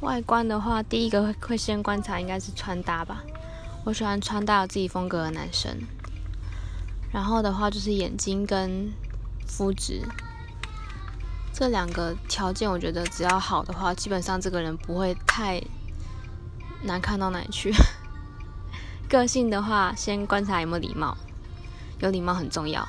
外观的话第一个会会先观察应该是穿搭吧，我喜欢穿搭有自己风格的男生。然后的话就是眼睛跟肤质。这两个条件我觉得只要好的话，基本上这个人不会太难看到哪里去。个性的话先观察有没有礼貌，有礼貌很重要。